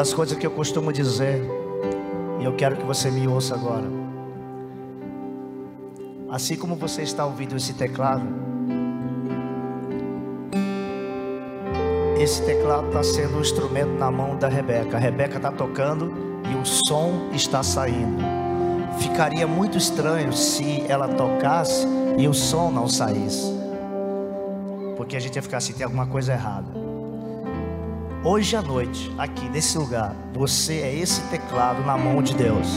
das coisas que eu costumo dizer, e eu quero que você me ouça agora. Assim como você está ouvindo esse teclado, esse teclado está sendo um instrumento na mão da Rebeca. A Rebeca está tocando e o som está saindo. Ficaria muito estranho se ela tocasse e o som não saísse, porque a gente ia ficar assim: tem alguma coisa errada. Hoje à noite, aqui nesse lugar, você é esse teclado na mão de Deus.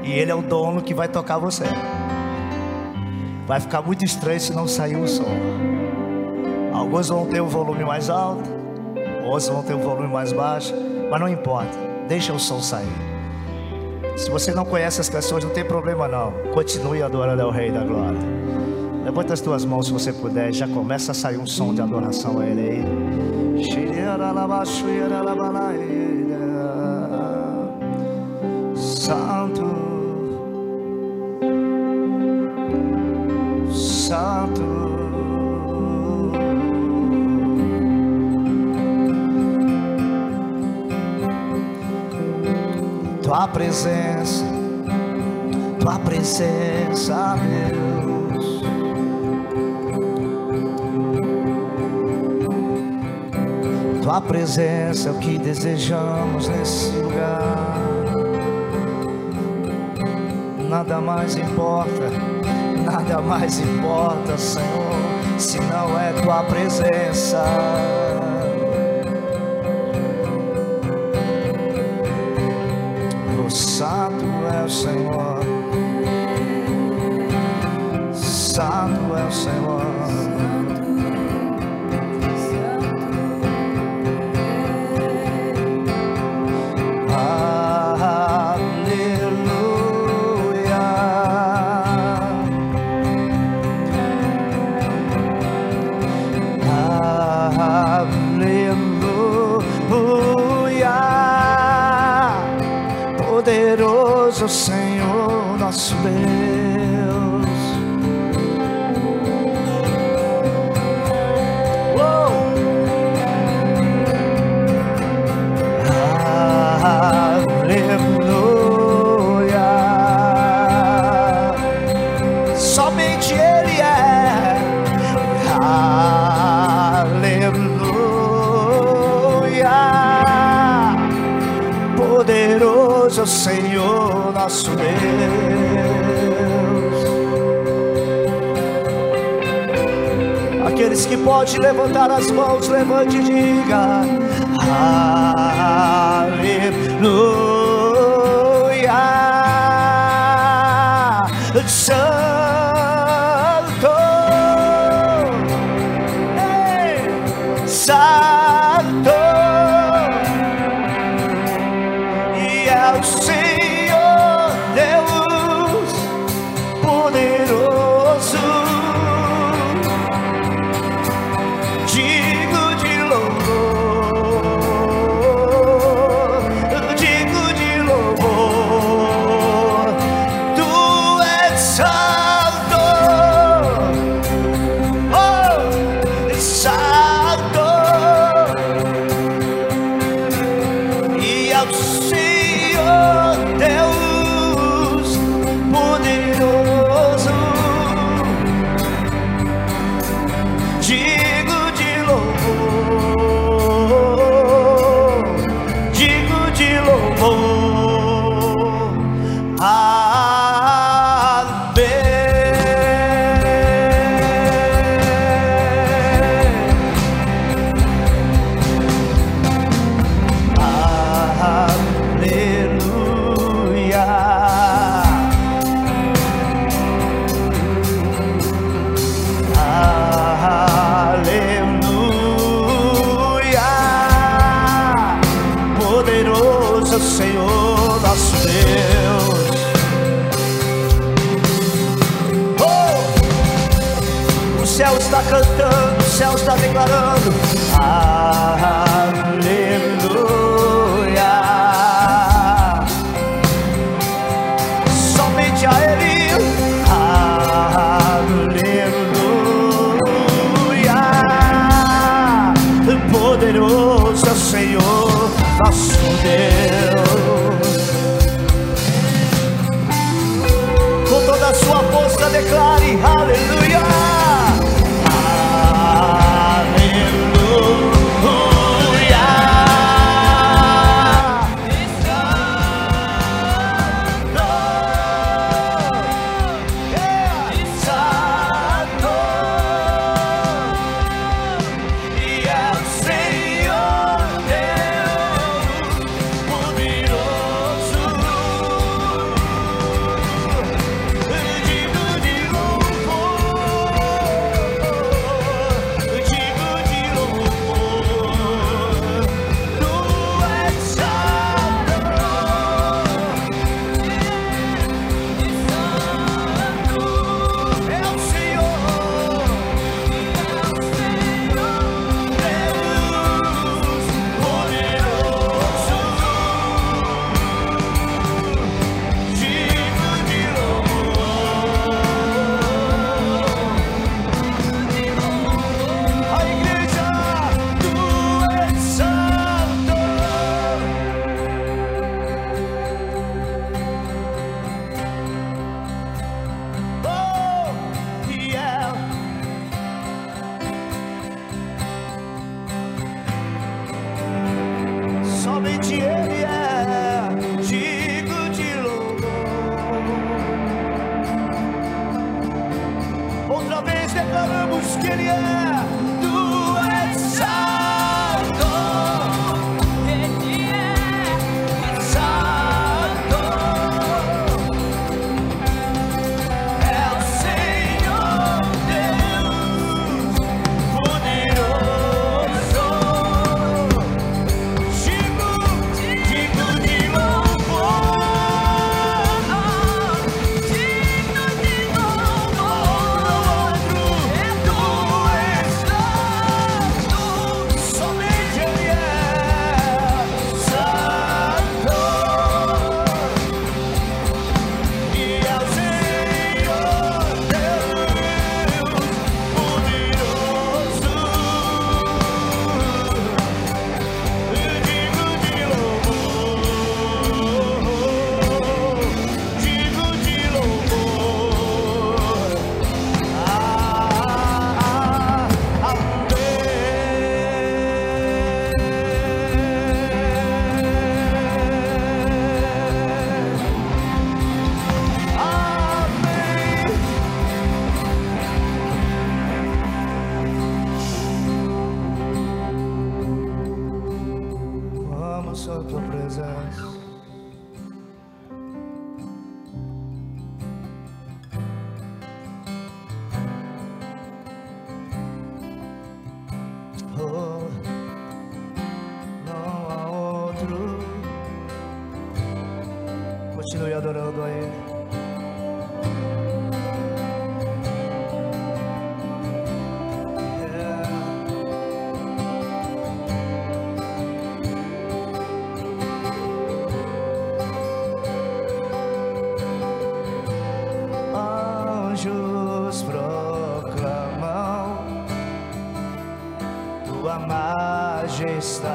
E Ele é o dono que vai tocar você. Vai ficar muito estranho se não sair o som. Alguns vão ter o volume mais alto, outros vão ter o volume mais baixo, mas não importa, deixa o som sair. Se você não conhece as canções, não tem problema não. Continue adorando ao Rei da Glória. Levanta as tuas mãos se você puder, já começa a sair um som de adoração a Ele aí. Santo, Santo, Tua presença, Tua presença, meu. Presença é o que desejamos nesse lugar. Nada mais importa, nada mais importa, Senhor, se não é tua presença. Poderoso Senhor nosso Deus. Aqueles que podem levantar as mãos, levante e diga: Aleluia.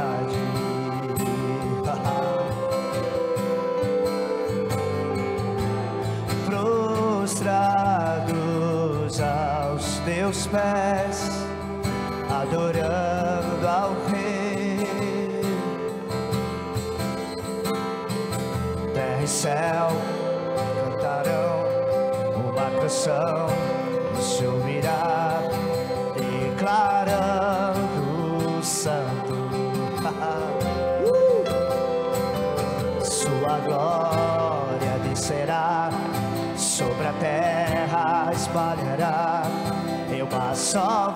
Prostrados aos teus pés, adorando ao Rei. Terra e céu cantarão uma canção saw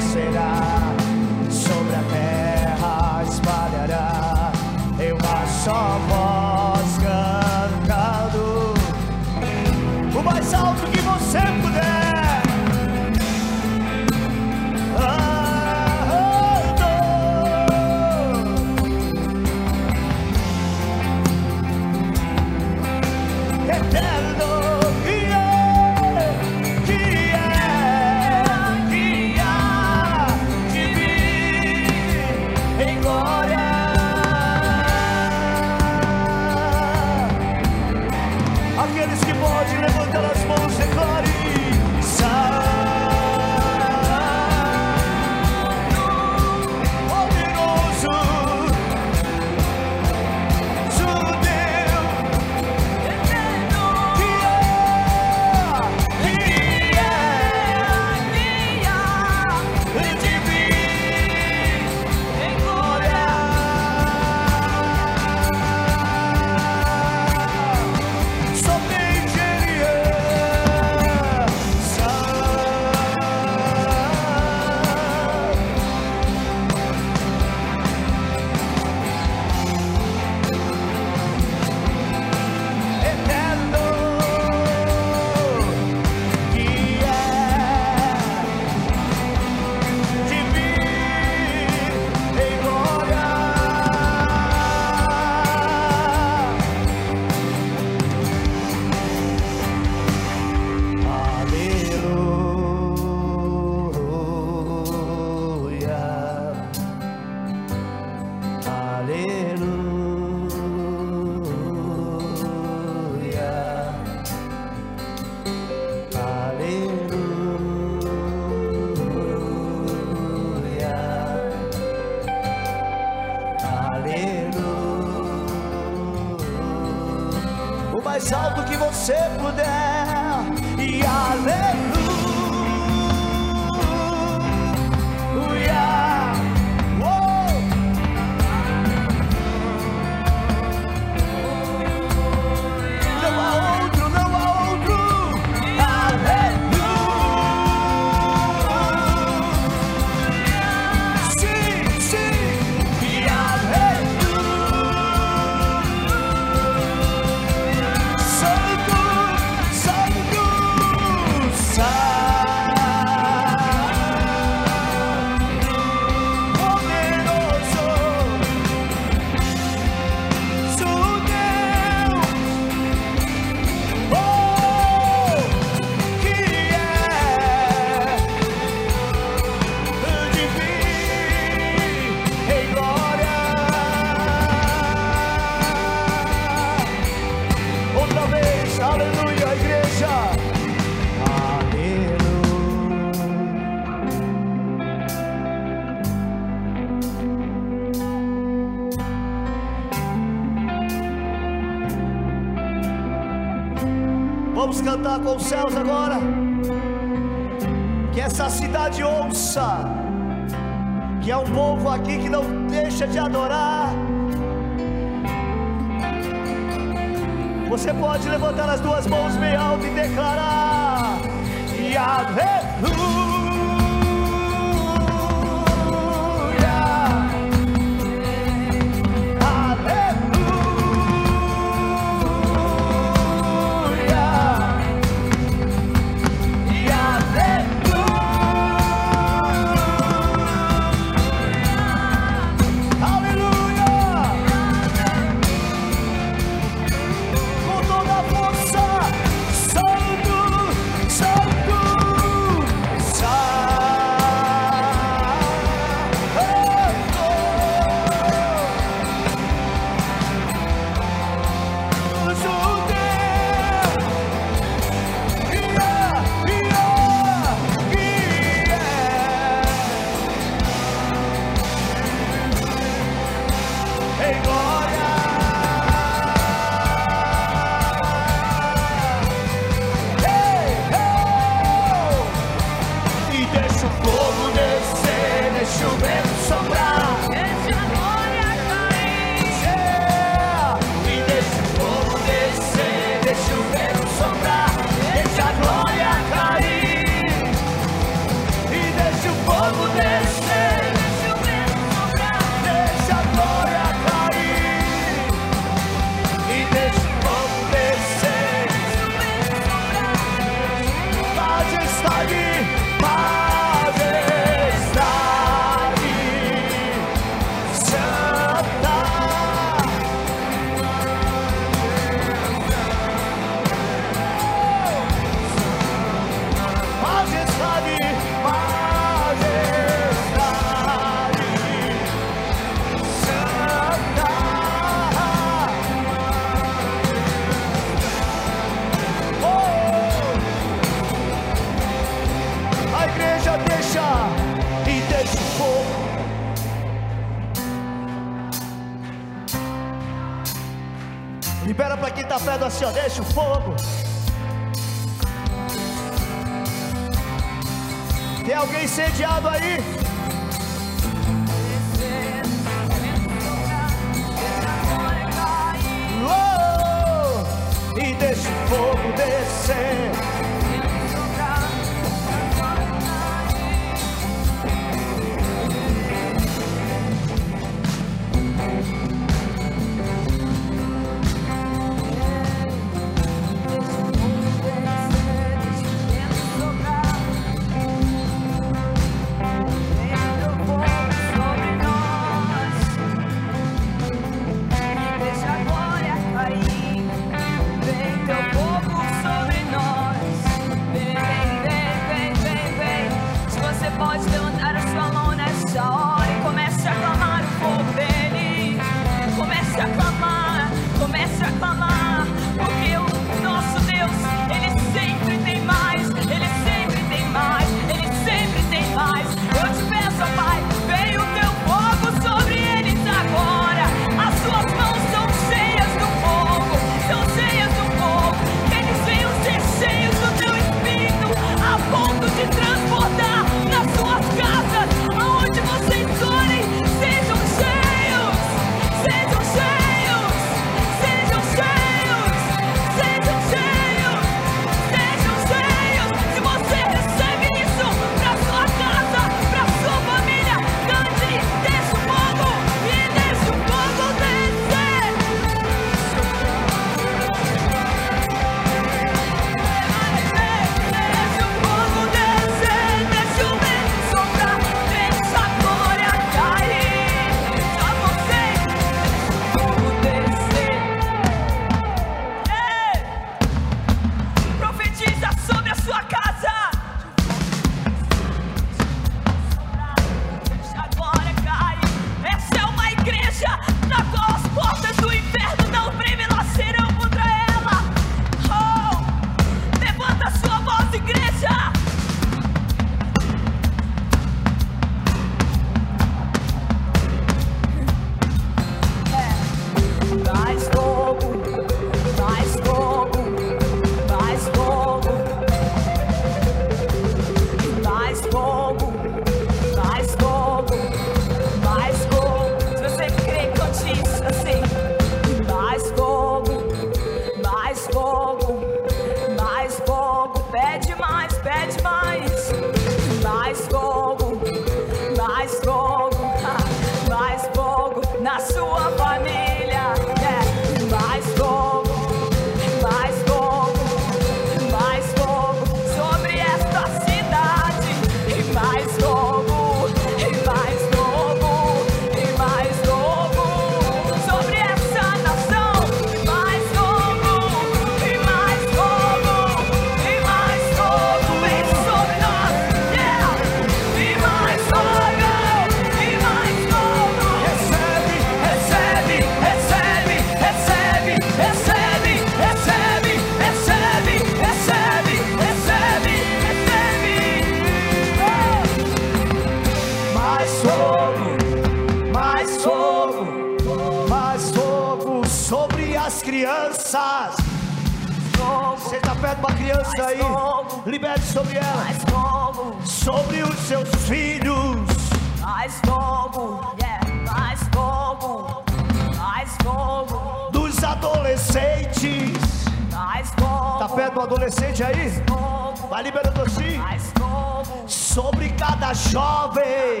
sobre cada jovem.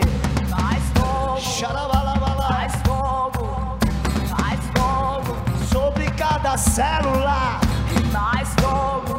Faz fogo, xarabalabala. Faz fogo, faz fogo sobre cada célula. Faz fogo.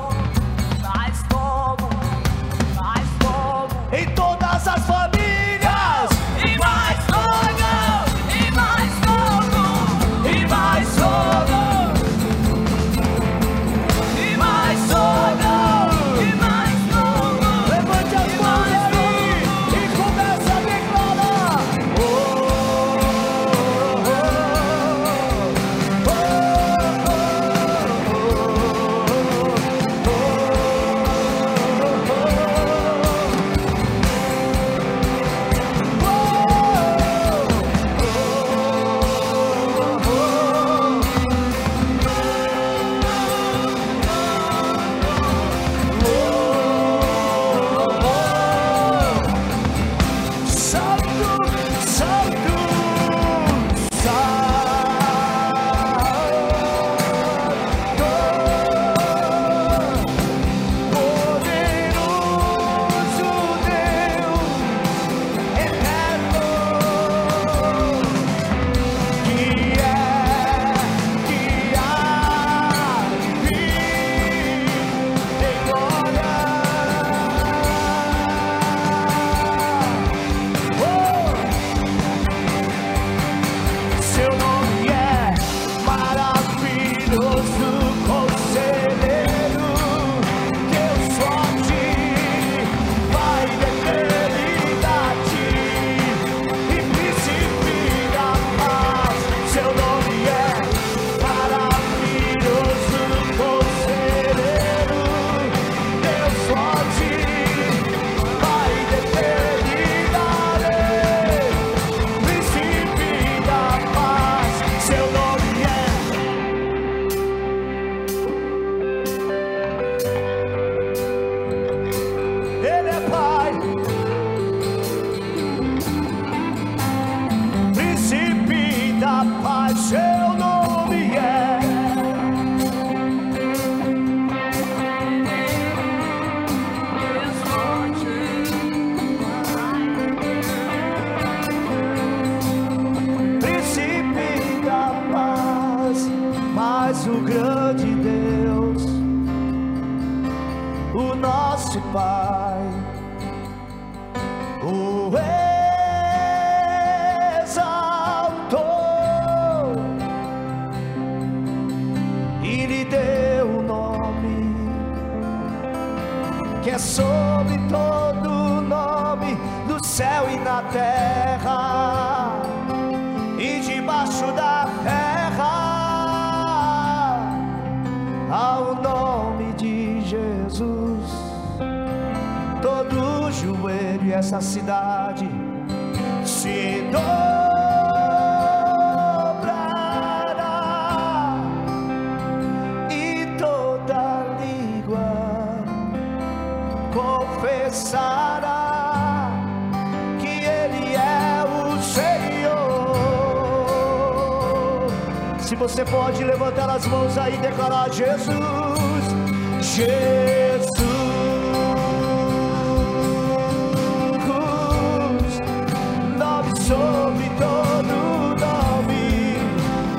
terra e debaixo da terra ao nome de Jesus todo joelho essa cidade se doa Se você pode levantar as mãos aí e declarar: Jesus, Jesus, nome sobre todo nome,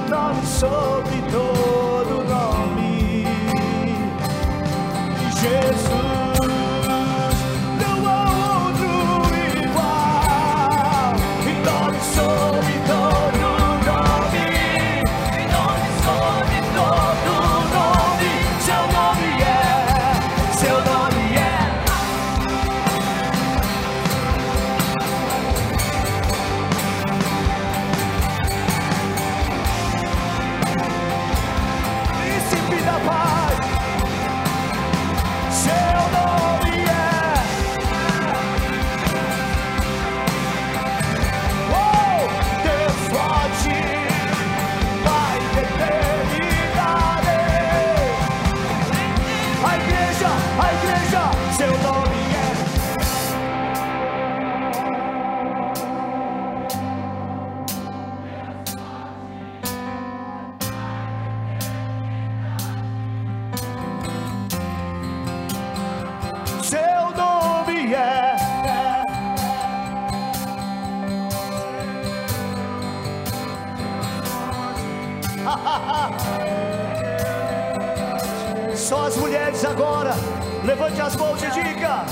nome sobre todo nome, Jesus. Levante as mãos e diga.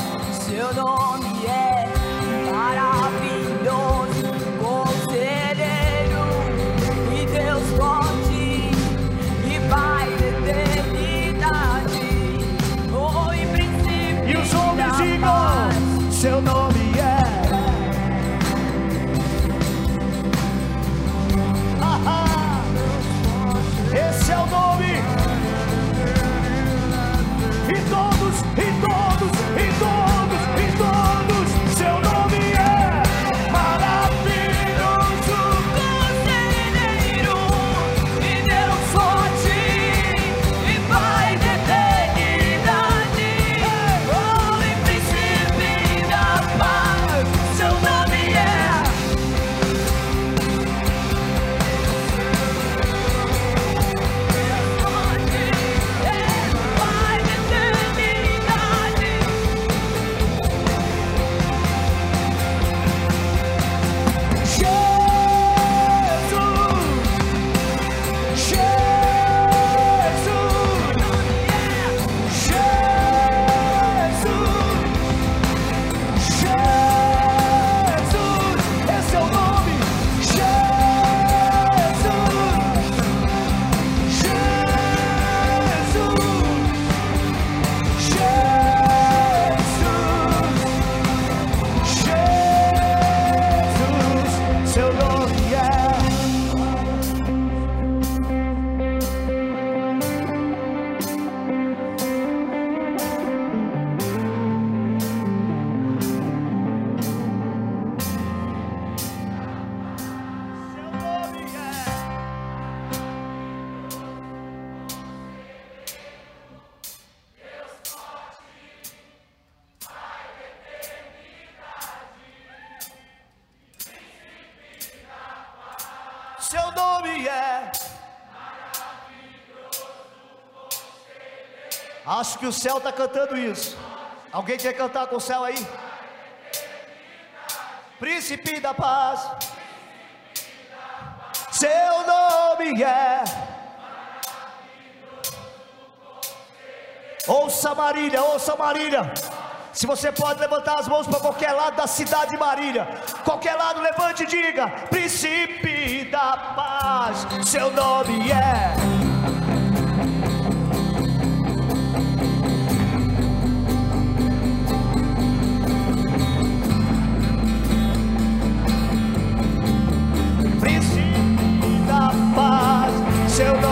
Que o céu está cantando isso. Alguém quer cantar com o céu aí? Príncipe da paz. Seu nome é. Ouça Marília, ouça Marília. Se você pode levantar as mãos para qualquer lado da cidade de Marília, qualquer lado, levante e diga: Príncipe da paz, seu nome é. shall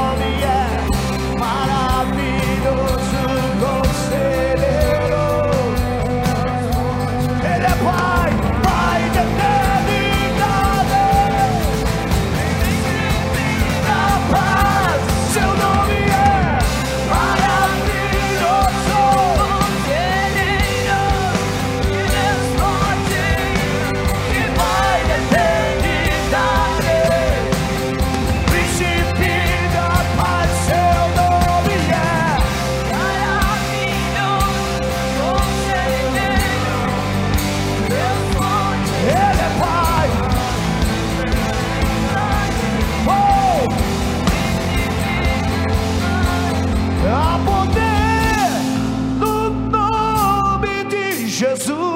Jesus.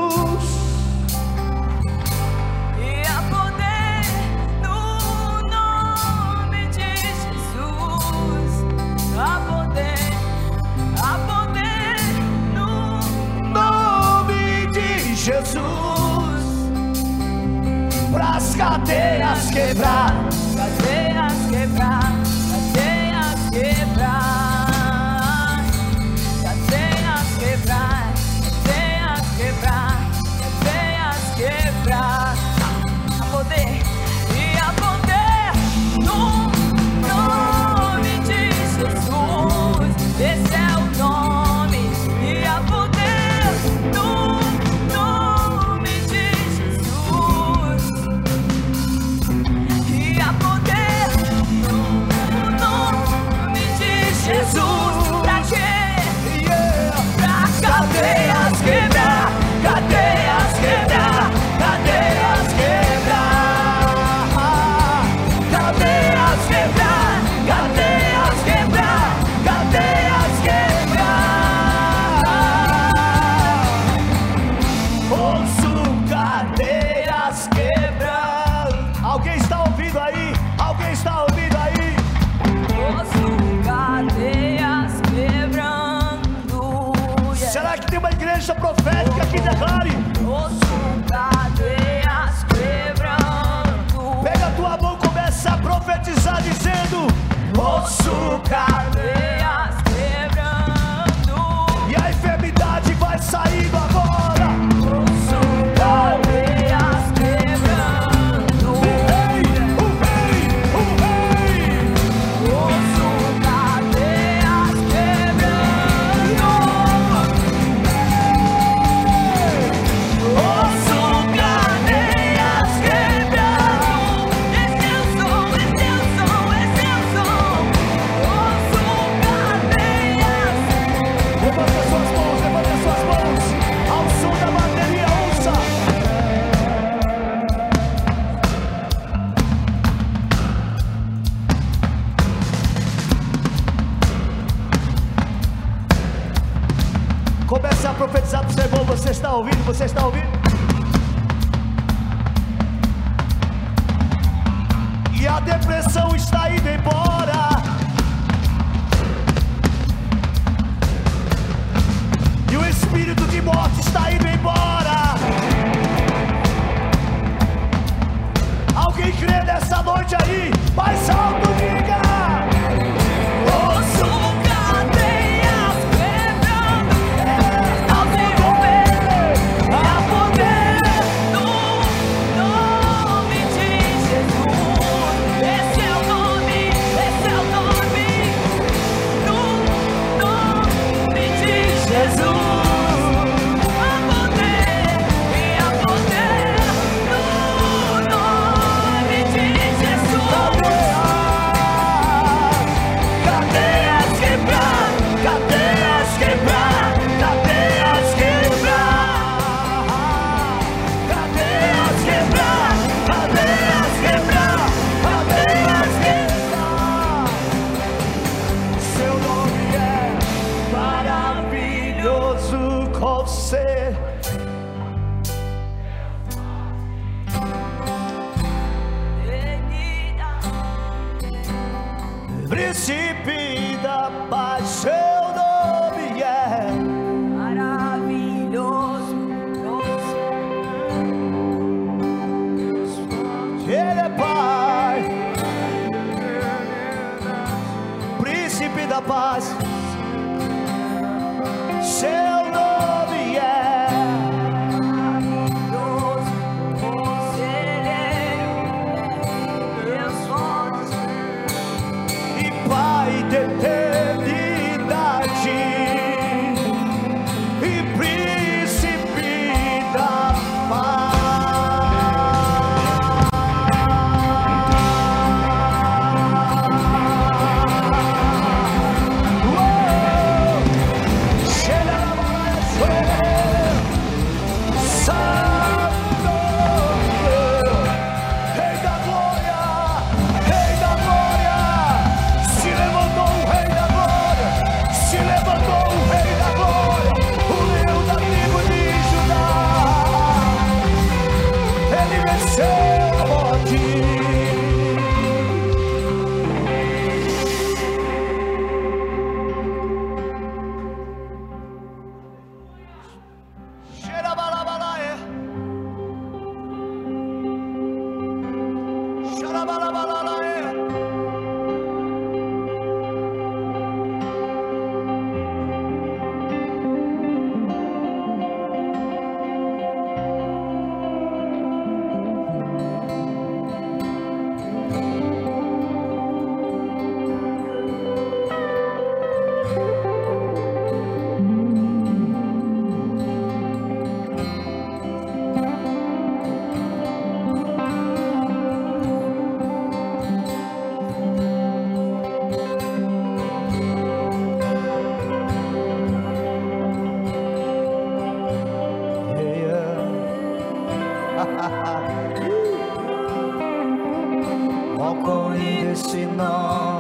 Qual com esse nome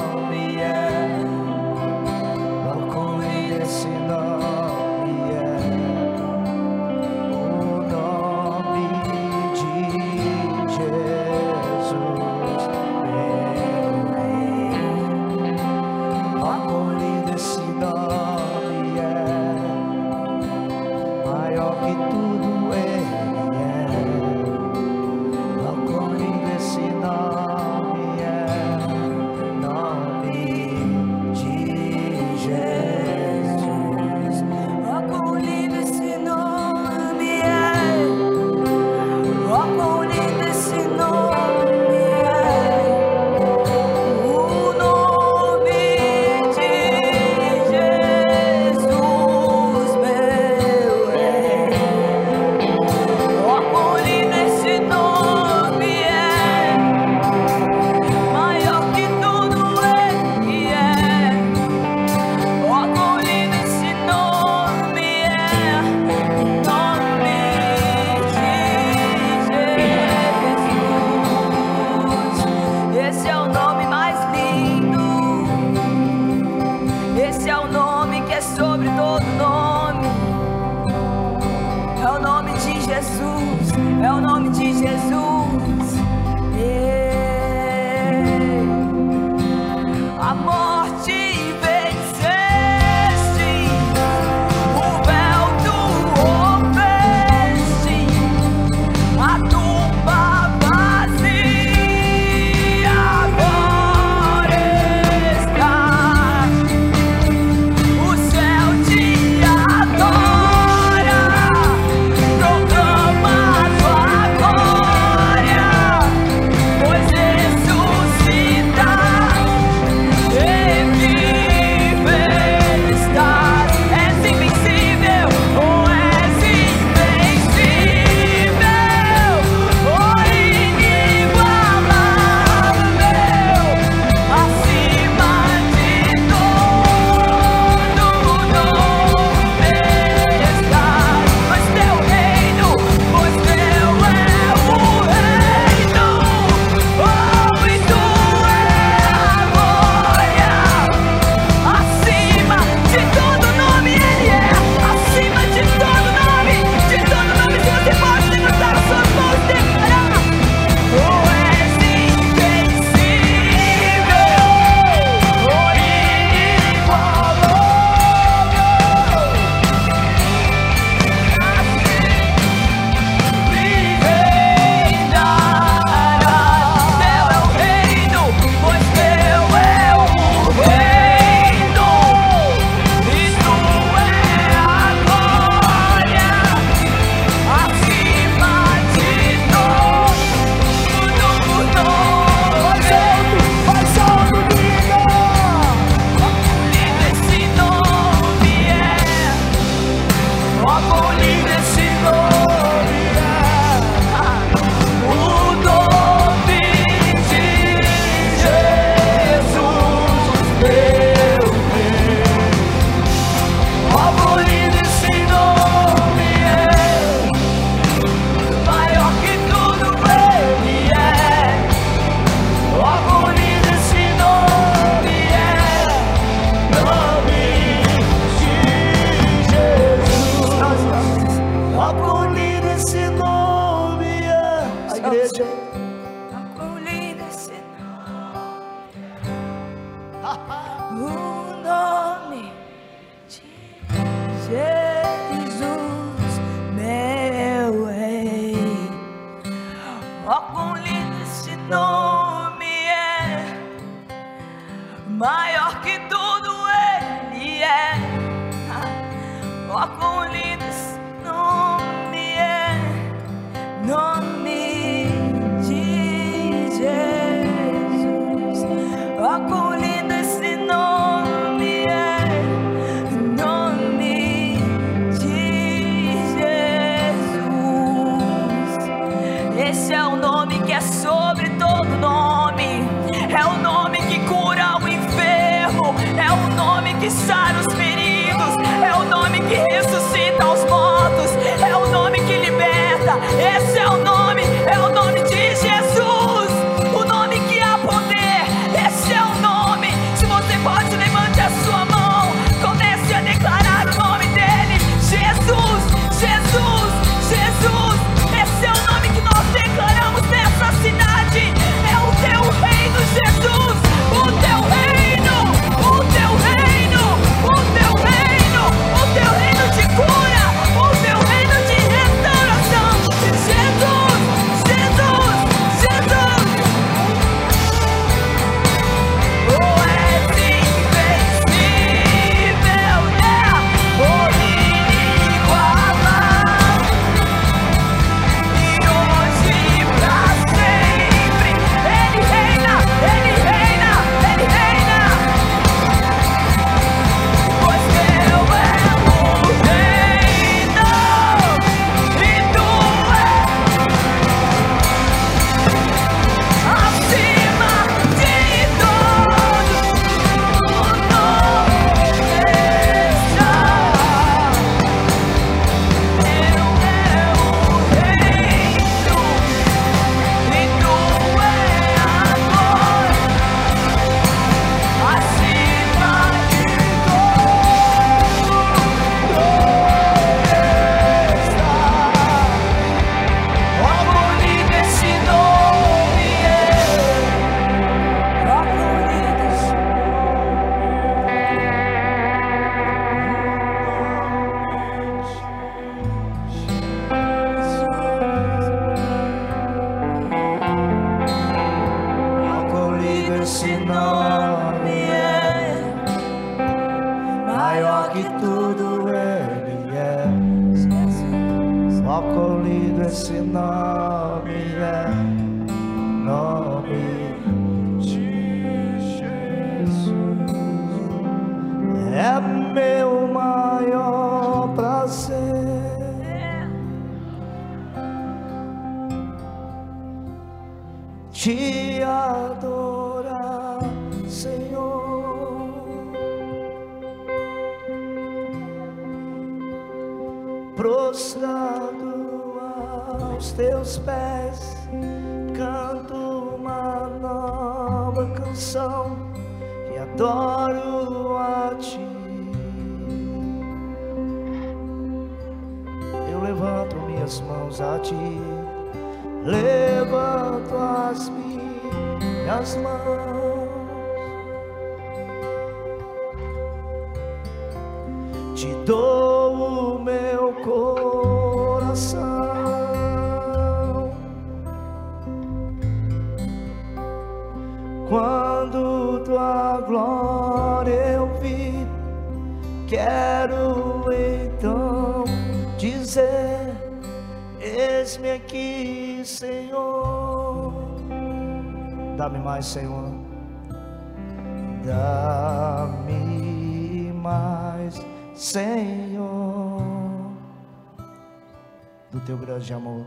grande amor,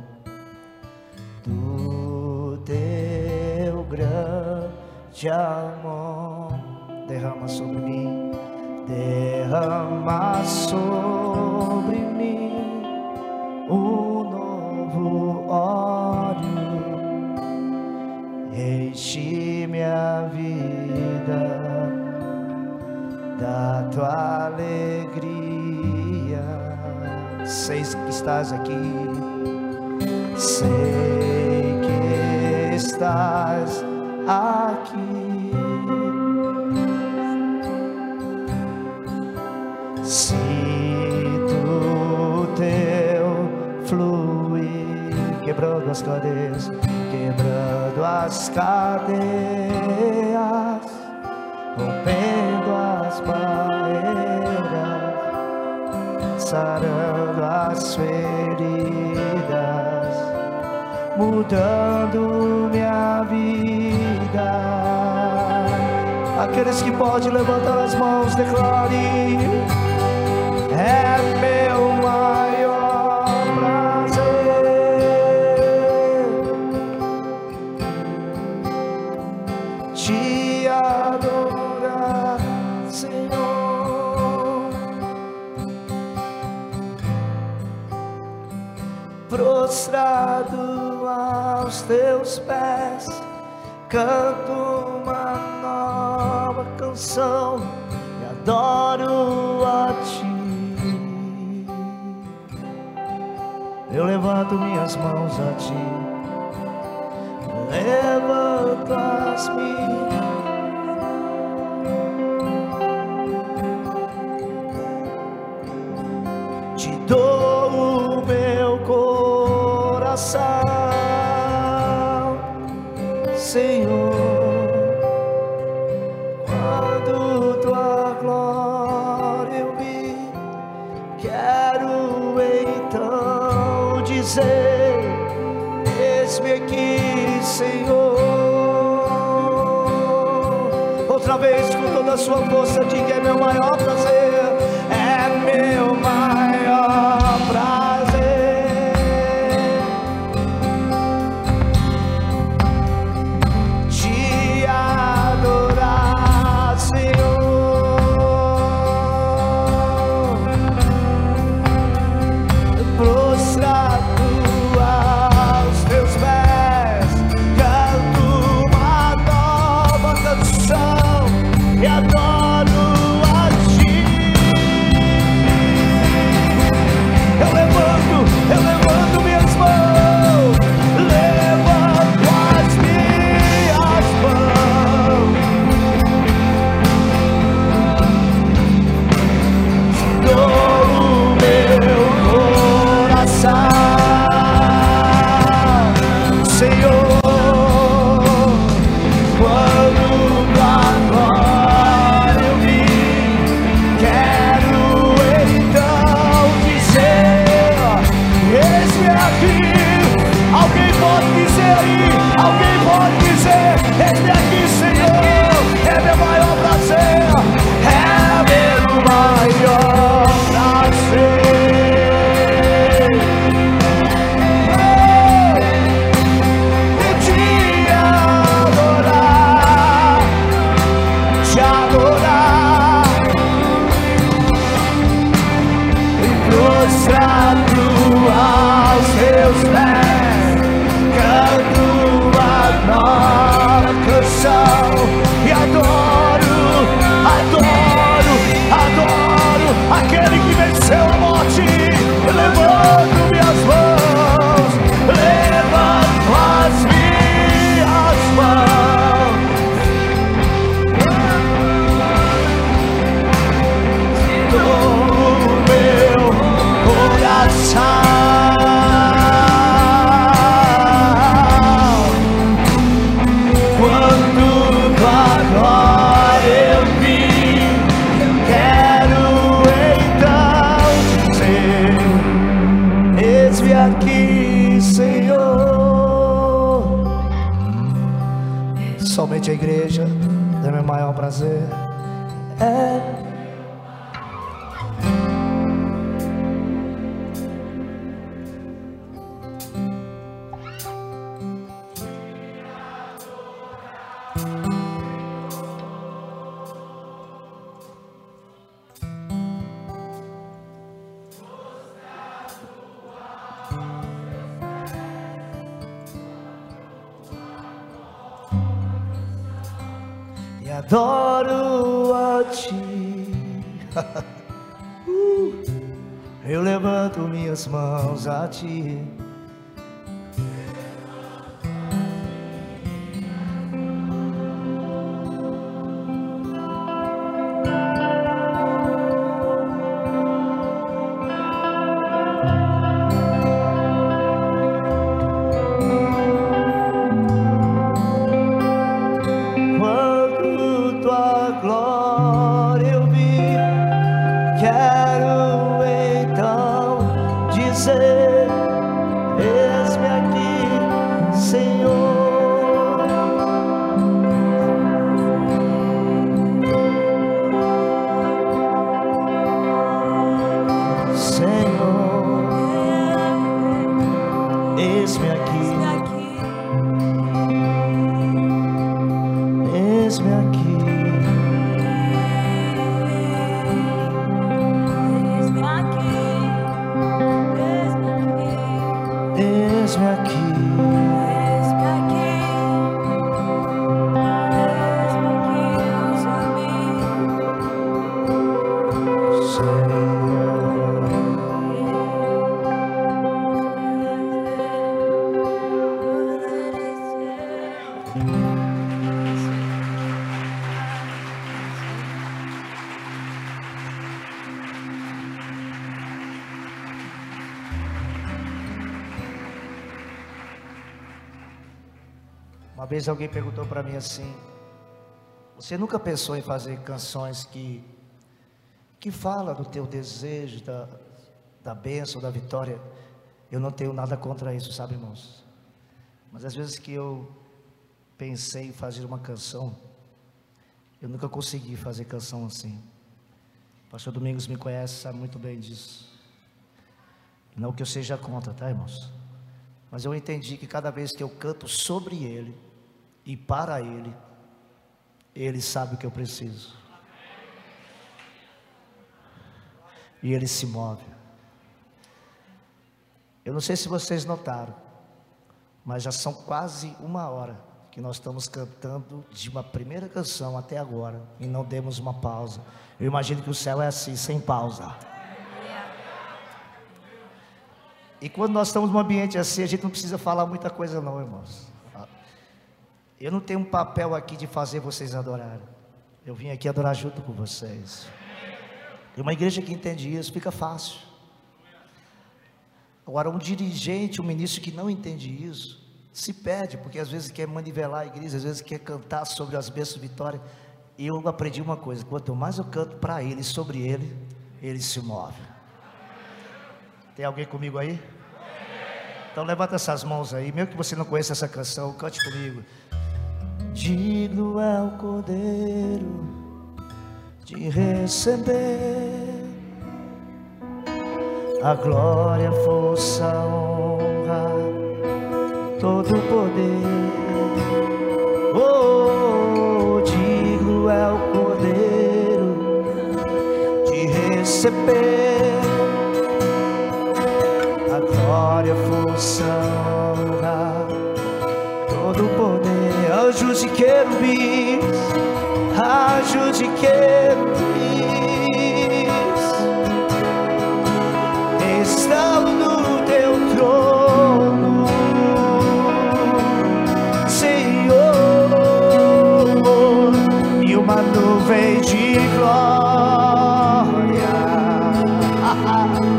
do teu grande amor, derrama sobre mim, derrama sobre mim um novo óleo, enche minha vida da tua alegria. Sei que estás aqui, sei que estás aqui. Sinto teu fluir, quebrando as cadeias, quebrando as cadeias rompendo as barreiras, sarando as feridas, mudando minha vida. Aqueles que podem levantar as mãos, declare: É meu canto uma nova canção e adoro a ti. Eu levanto minhas mãos a ti levanto as minhas. Senhor. Quando tua glória eu vi, quero então dizer: Eis-me aqui, Senhor. Outra vez, com toda a sua força, diga: É meu maior prazer, vez alguém perguntou para mim assim: Você nunca pensou em fazer canções que que fala do teu desejo, da, da bênção, da vitória? Eu não tenho nada contra isso, sabe, irmãos? Mas às vezes que eu pensei em fazer uma canção, eu nunca consegui fazer canção assim. O pastor Domingos me conhece, sabe muito bem disso. Não que eu seja contra, tá, irmãos? Mas eu entendi que cada vez que eu canto sobre Ele e para Ele, Ele sabe o que eu preciso. E Ele se move. Eu não sei se vocês notaram, mas já são quase uma hora que nós estamos cantando de uma primeira canção até agora e não demos uma pausa. Eu imagino que o céu é assim, sem pausa. E quando nós estamos num ambiente assim, a gente não precisa falar muita coisa, não, irmãos. Eu não tenho um papel aqui de fazer vocês adorarem. Eu vim aqui adorar junto com vocês. E uma igreja que entende isso, fica fácil. Agora, um dirigente, um ministro que não entende isso, se perde, porque às vezes quer manivelar a igreja, às vezes quer cantar sobre as bênçãos de vitória. E eu aprendi uma coisa: quanto mais eu canto para ele sobre ele, ele se move. Tem alguém comigo aí? Então levanta essas mãos aí, mesmo que você não conheça essa canção, cante comigo. Digno é o Cordeiro de receber a glória, a força, a honra, todo o poder. Oh, oh, oh digo é o Cordeiro de receber a glória, a força, a honra, todo o poder anjos e querubins, anjos e querubins. Estão no teu trono, Senhor, e uma nuvem de glória.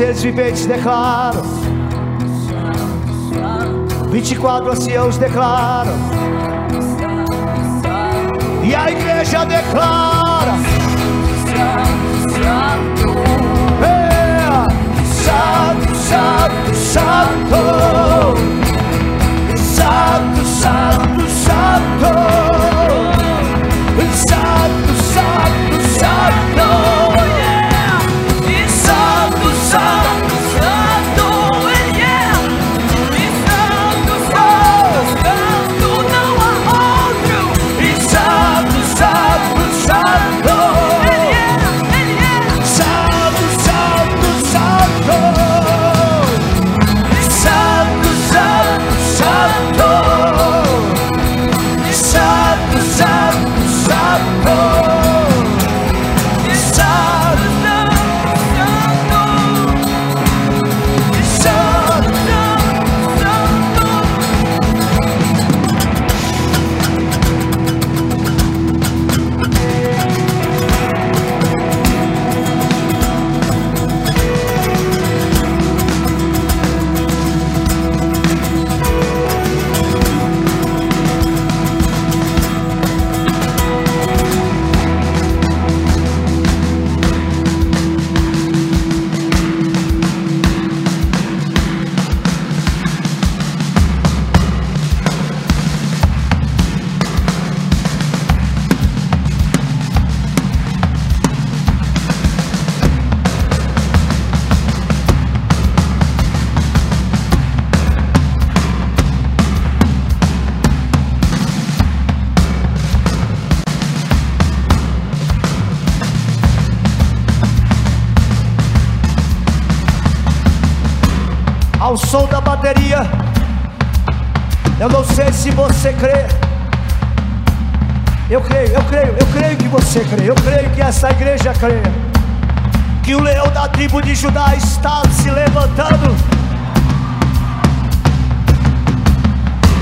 seres viventes declaram, 24 anciãos declaram. E a igreja declara. Santo, santo, santo. Santo, santo, santo. Santo, santo, santo. Se você crê. Eu creio, eu creio, eu creio que você crê. Eu creio que essa igreja crê. Que o leão da tribo de Judá está se levantando.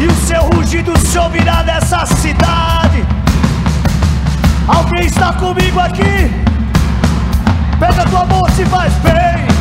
E o seu rugido se ouvirá nessa cidade. Alguém está comigo aqui? Pega tua moça e faz bem.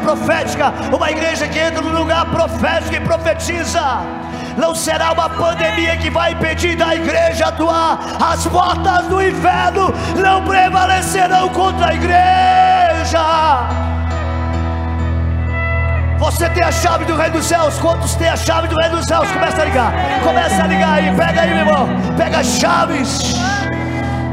Profética, uma igreja que entra no lugar profético e profetiza. Não será uma pandemia que vai impedir da igreja atuar. As portas do inferno não prevalecerão contra a igreja. Você tem a chave do Reino dos Céus. Quantos têm a chave do Reino dos Céus? Começa a ligar. Começa a ligar aí. Pega aí, meu irmão. Pega as chaves.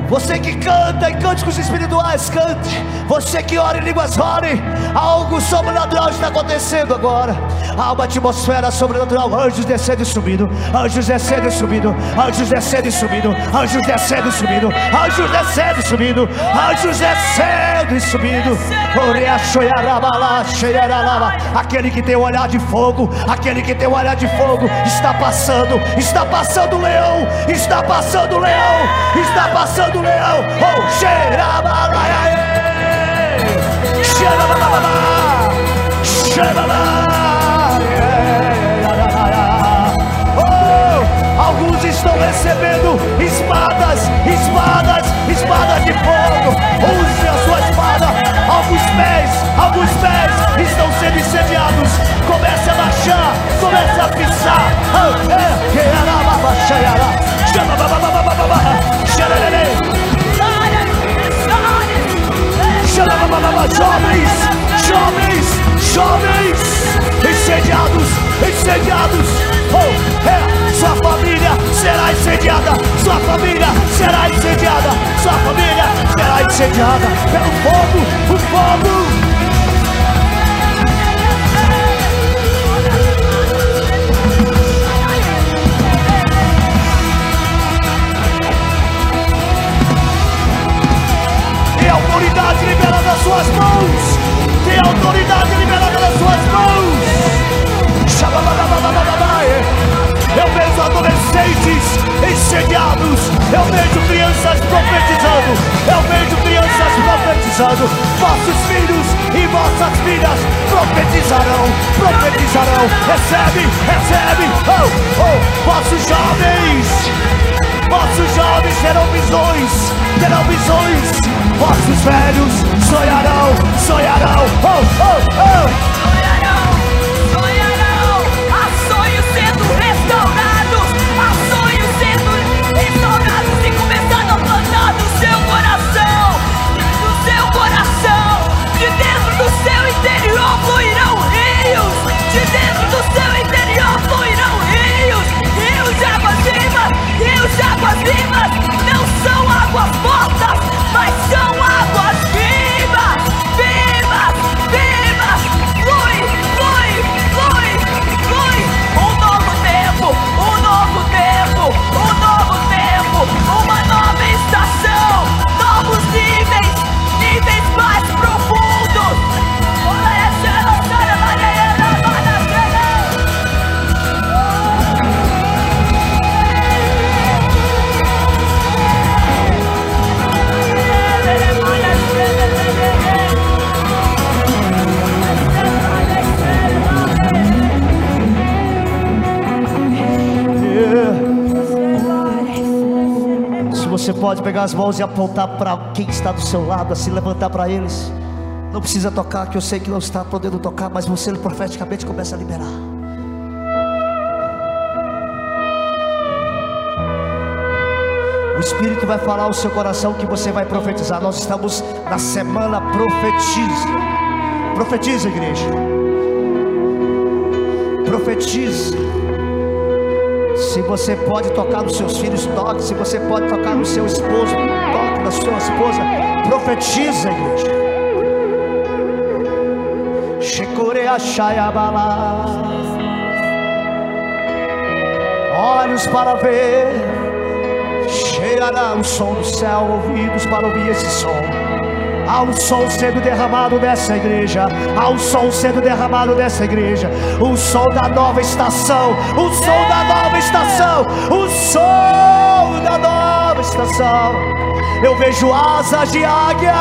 Você que canta em cânticos espirituais, cante. Você que ora em línguas, ore. Algo sobrenatural está acontecendo agora. Há uma atmosfera sobrenatural. Anjos descendo e subindo. Anjos descendo e subindo. Anjos descendo e subindo. Anjos descendo e subindo. Anjos descendo e subindo. Anjos descendo e subindo. Aquele que tem o olhar de fogo. Aquele que tem o olhar de fogo. Está passando. Está passando o leão. Está passando o leão. Está passando o leão. Oh, cheirabala. Oh, alguns estão recebendo espadas, espadas, espadas de fogo. Use a sua espada. Alguns pés, alguns pés estão sendo incendiados. Comece a marchar, comece a pisar. Oh, é, Jovens, jovens, jovens, incendiados, incendiados. Oh, é, sua família será incendiada, sua família será incendiada, sua família será incendiada pelo fogo, o fogo. Tem autoridade liberada nas suas mãos. Tem autoridade liberada adolescentes incendiados. Eu vejo crianças profetizando. Eu vejo crianças profetizando. Vossos filhos e vossas filhas profetizarão. Profetizarão. Recebe, recebe. Oh, oh, vossos jovens. Vossos jovens terão visões, terão visões. Vossos velhos sonharão, sonharão. Oh, oh, oh. Do seu interior fluirão rios, de dentro do seu interior fluirão rios, rios de águas vivas, rios de águas vivas, não são águas mortas, pode pegar as mãos e apontar para quem está do seu lado, assim levantar para eles. Não precisa tocar, que eu sei que não está podendo tocar, mas você profeticamente começa a liberar. O Espírito vai falar ao seu coração que você vai profetizar. Nós estamos na semana profetiza. Profetiza, igreja. Profetiza. Se você pode tocar nos seus filhos, toque. Se você pode tocar no seu esposo, toque na sua esposa. Profetiza, igreja. Olhos para ver cheirará o som do céu, ouvidos para ouvir esse som. Há som sendo derramado nessa igreja. Há som sendo derramado nessa igreja. O som da nova estação. O som da nova estação. O som da nova estação. Eu vejo asas de águia.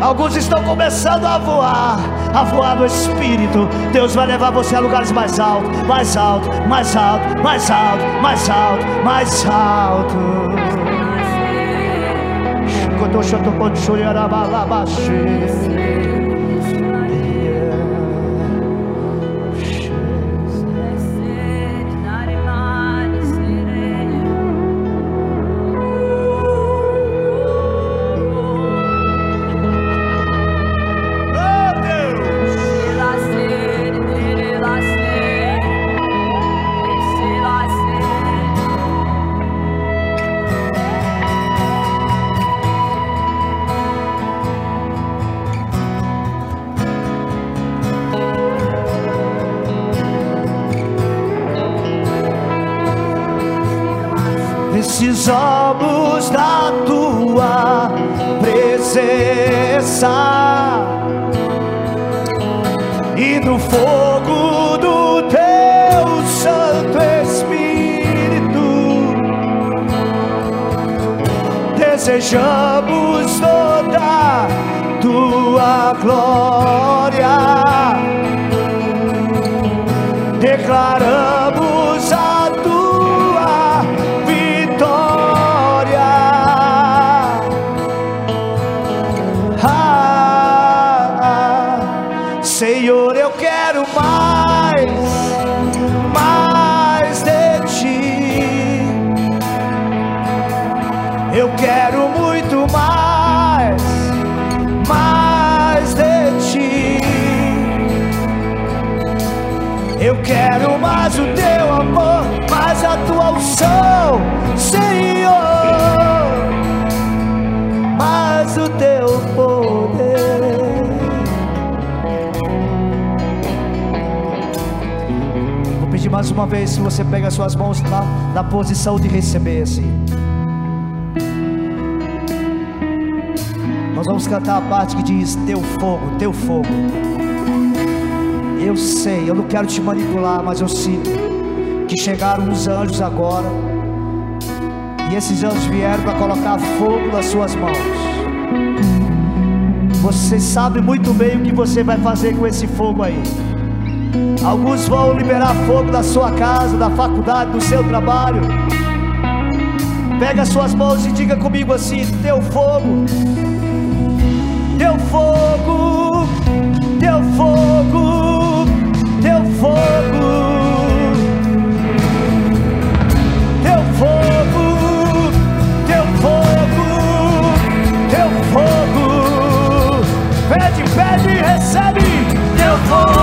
Alguns estão começando a voar, a voar no Espírito. Deus vai levar você a lugares mais altos, mais alto, mais alto, mais alto, mais alto, mais alto. Quando você pega as suas mãos na, na posição de receber assim. Nós vamos cantar a parte que diz: Teu fogo, teu fogo. Eu sei, eu não quero te manipular, mas eu sinto que chegaram os anjos agora. E esses anjos vieram para colocar fogo nas suas mãos. Você sabe muito bem o que você vai fazer com esse fogo aí. Alguns vão liberar fogo da sua casa, da faculdade, do seu trabalho. Pega as suas mãos e diga comigo assim: Teu fogo, teu fogo, teu fogo. Teu fogo, teu fogo, teu fogo, teu fogo. Pede, pede, recebe. Teu fogo.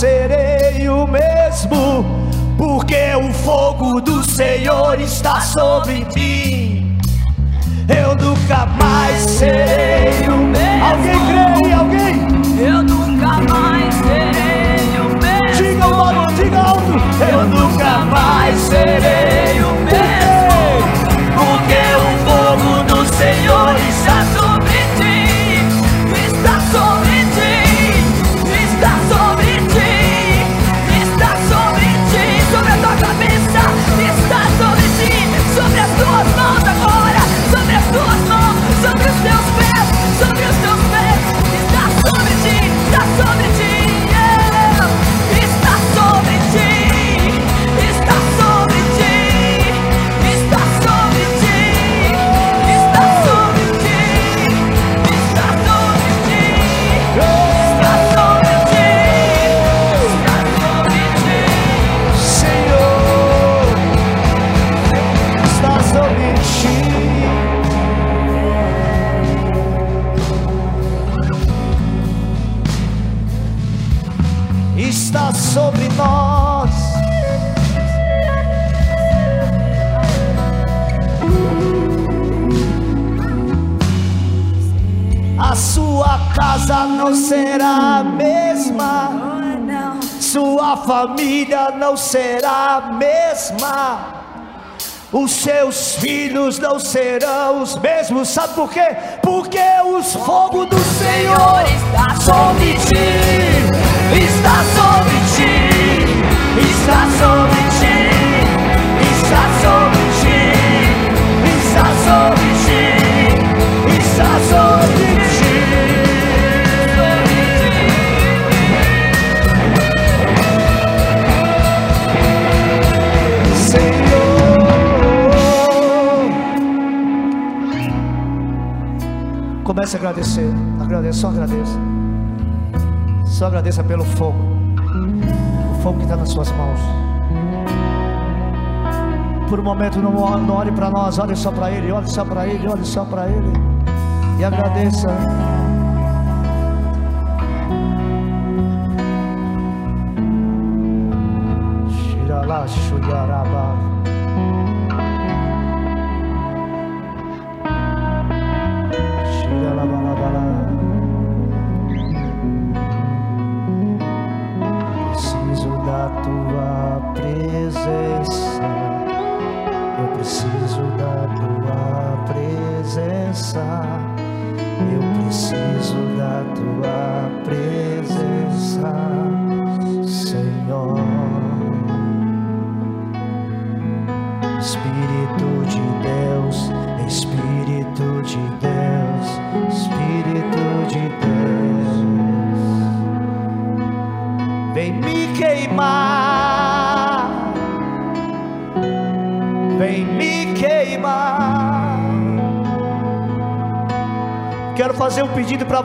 Serei o mesmo, porque o fogo do Senhor está sobre mim. Eu nunca mais serei será a mesma. Os seus filhos não serão os mesmos. Sabe por quê? Porque os fogos do Senhor está sobre ti. Está sobre ti. Está sobre ti. Comece a agradecer. Agradeça, só agradeça. Só agradeça pelo fogo. O fogo que está nas suas mãos. Por um momento não, não olhe para nós, olhe só para Ele, olhe só para Ele, olhe só para Ele. E agradeça. Shirala Shuyaraba.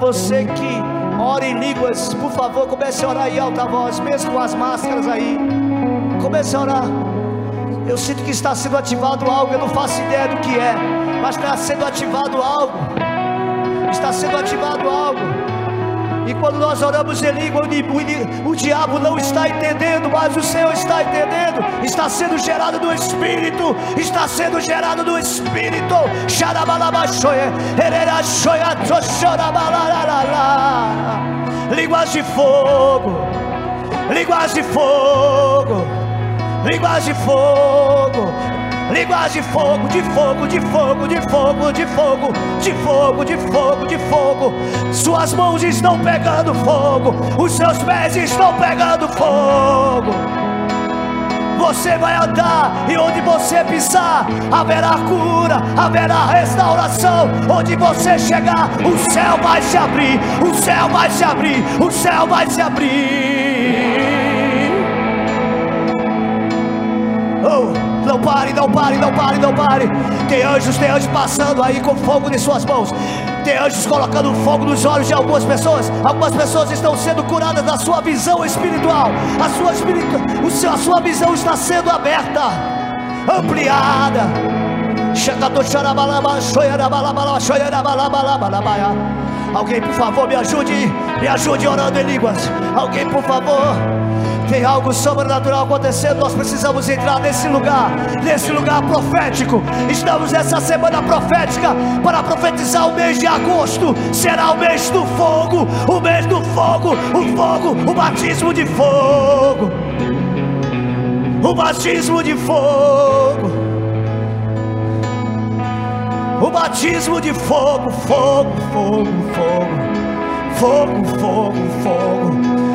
Você que ore em línguas, por favor, comece a orar em alta voz, mesmo com as máscaras aí. Comece a orar. Eu sinto que está sendo ativado algo, eu não faço ideia do que é, mas está sendo ativado algo. Está sendo ativado algo. E quando nós oramos em língua, o, o, diabo não está entendendo, mas o Senhor está entendendo. Está sendo gerado do Espírito. Está sendo gerado do Espírito. Línguas de fogo. Línguas de fogo. Línguas de fogo. Línguas de fogo, de fogo, de fogo, de fogo, de fogo, de fogo, de fogo, de fogo. Suas mãos estão pegando fogo, os seus pés estão pegando fogo. Você vai andar e onde você pisar haverá cura, haverá restauração. Onde você chegar, o céu vai se abrir, o céu vai se abrir, o céu vai se abrir. Oh, pare, não pare, não pare, não pare. Tem anjos, tem anjos passando aí com fogo em suas mãos. Tem anjos colocando fogo nos olhos de algumas pessoas. Algumas pessoas estão sendo curadas da sua visão espiritual. A sua, espiritu... o seu, a sua visão está sendo aberta, ampliada. Alguém, por favor, me ajude, me ajude orando em línguas. Alguém, por favor. Tem algo sobrenatural acontecendo. Nós precisamos entrar nesse lugar, nesse lugar profético. Estamos nessa semana profética para profetizar o mês de agosto. Será o mês do fogo, o mês do fogo, o fogo, o batismo de fogo. O batismo de fogo. O batismo de fogo, fogo, fogo, fogo. Fogo, fogo, fogo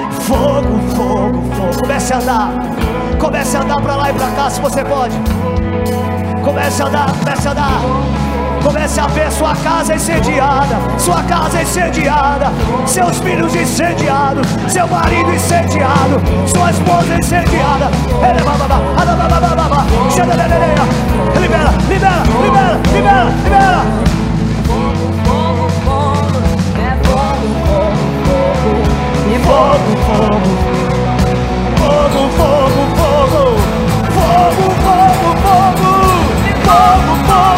fogo, fogo, fogo. Comece a andar. Comece a andar para lá e para cá se você pode. Comece a andar, comece a andar. Comece a ver sua casa incendiada, sua casa incendiada, seus filhos incendiados, seu marido incendiado, sua esposa incendiada. Libera, libera, libera, libera, libera. fogo, fogo. Fogo, fogo, fogo. Fogo, fogo, fogo. Fogo, fogo.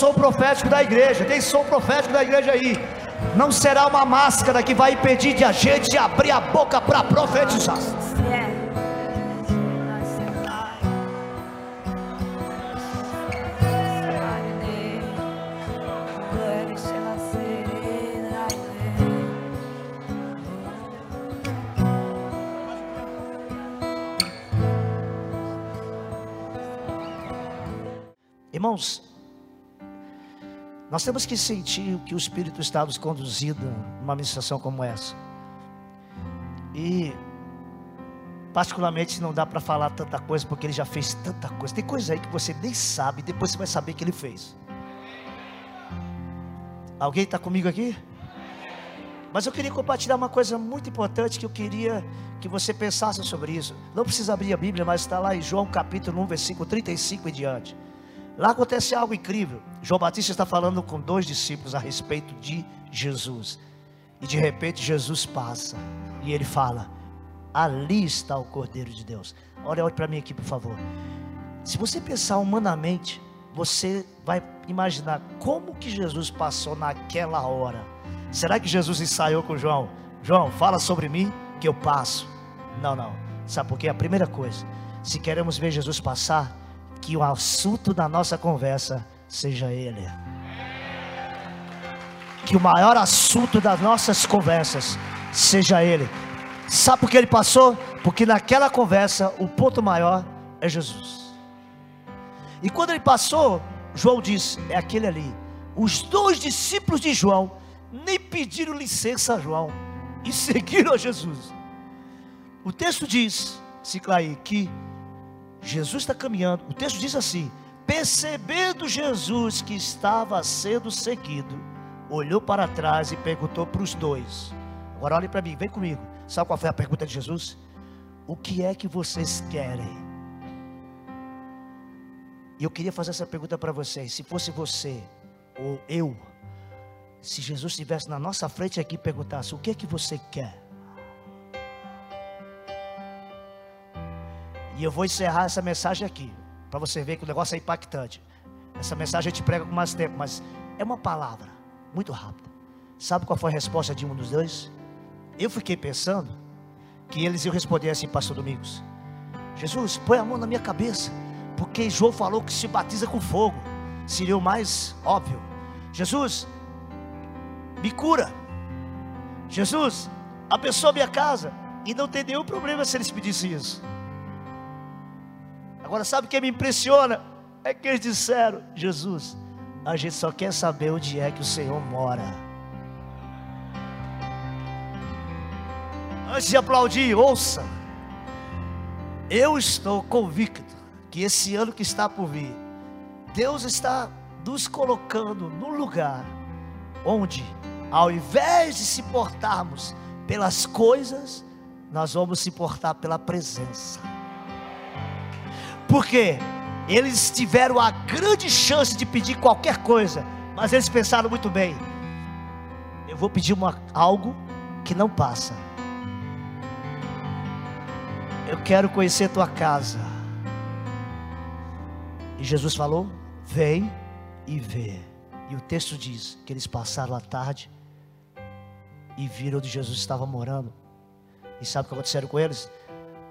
Som profético da igreja. Tem som profético da igreja aí. Não será uma máscara que vai impedir de a gente abrir a boca para profetizar. Nós temos que sentir que o Espírito está nos conduzindo numa ministração como essa. E particularmente não dá para falar tanta coisa porque ele já fez tanta coisa. Tem coisa aí que você nem sabe, depois você vai saber que ele fez. Alguém está comigo aqui? Mas eu queria compartilhar uma coisa muito importante que eu queria que você pensasse sobre isso. Não precisa abrir a Bíblia, mas está lá em João capítulo 1, versículo 35 e diante. Lá acontece algo incrível. João Batista está falando com dois discípulos a respeito de Jesus. E de repente Jesus passa e ele fala: Ali está o Cordeiro de Deus. Olha, olhe para mim aqui, por favor. Se você pensar humanamente, você vai imaginar como que Jesus passou naquela hora. Será que Jesus ensaiou com João? João, fala sobre mim que eu passo. Não, não. Sabe por quê? A primeira coisa, se queremos ver Jesus passar, que o assunto da nossa conversa seja Ele. Que o maior assunto das nossas conversas seja Ele. Sabe por que ele passou? Porque naquela conversa o ponto maior é Jesus. E quando ele passou, João disse: É aquele ali. Os dois discípulos de João nem pediram licença a João e seguiram a Jesus. O texto diz, Ciclaí, que Jesus está caminhando. O texto diz assim: percebendo Jesus que estava sendo seguido, olhou para trás e perguntou para os dois: Agora olhe para mim, vem comigo. Sabe qual foi a pergunta de Jesus? O que é que vocês querem? E eu queria fazer essa pergunta para vocês. Se fosse você ou eu, se Jesus estivesse na nossa frente aqui e perguntasse: O que é que você quer? E eu vou encerrar essa mensagem aqui, para você ver que o negócio é impactante. Essa mensagem a gente prega com mais tempo, mas é uma palavra muito rápida. Sabe qual foi a resposta de um dos dois? Eu fiquei pensando que eles iam responder assim, Pastor Domingos: Jesus, põe a mão na minha cabeça, porque João falou que se batiza com fogo, seria o mais óbvio. Jesus, me cura. Jesus, abençoa minha casa. E não tem nenhum problema se eles pedissem isso. Agora, sabe o que me impressiona? É que eles disseram: Jesus, a gente só quer saber onde é que o Senhor mora. Antes de aplaudir, ouça. Eu estou convicto que esse ano que está por vir, Deus está nos colocando no lugar onde, ao invés de se portarmos pelas coisas, nós vamos se portar pela presença. Porque eles tiveram a grande chance de pedir qualquer coisa, mas eles pensaram muito bem: eu vou pedir uma, algo que não passa eu quero conhecer tua casa. E Jesus falou: Vem e vê. E o texto diz que eles passaram a tarde e viram onde Jesus estava morando. E sabe o que aconteceu com eles?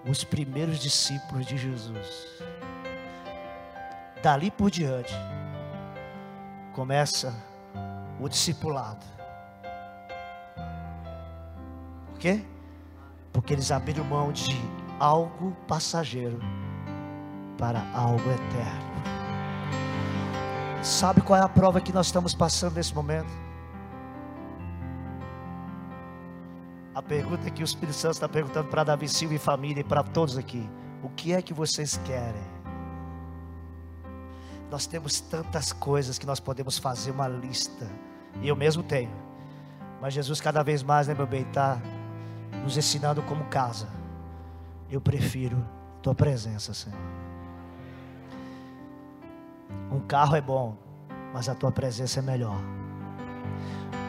Os primeiros discípulos de Jesus. Dali por diante, começa o discipulado. Por quê? Porque eles abriram mão de algo passageiro para algo eterno. Sabe qual é a prova que nós estamos passando nesse momento? A pergunta que o Espírito Santo está perguntando para Davi Silva e família e para todos aqui: o que é que vocês querem? Nós temos tantas coisas que nós podemos fazer uma lista, e eu mesmo tenho, mas Jesus cada vez mais, né, meu bem, está nos ensinando como casa eu prefiro tua presença, Senhor. Um carro é bom, mas a tua presença é melhor.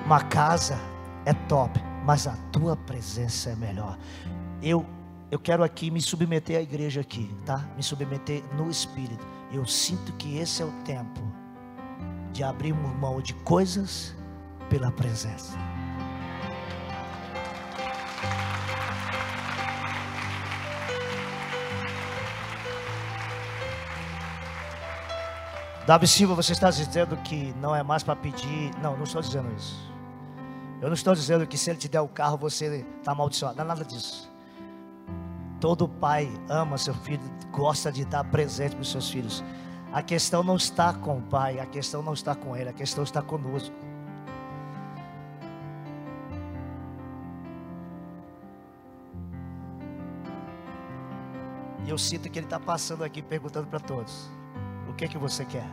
Uma casa é top, mas a tua presença é melhor. Eu eu quero aqui me submeter à igreja aqui, tá? Me submeter no espírito. Eu sinto que esse é o tempo de abrir mão de coisas pela presença. Davi Silva, você está dizendo que não é mais para pedir. Não, não estou dizendo isso. Eu não estou dizendo que se ele te der o carro você está amaldiçoado. Não é nada disso. Todo pai ama seu filho, gosta de dar presente para os seus filhos. A questão não está com o pai, a questão não está com ele, a questão está conosco. E eu sinto que ele está passando aqui perguntando para todos: o que é que você quer?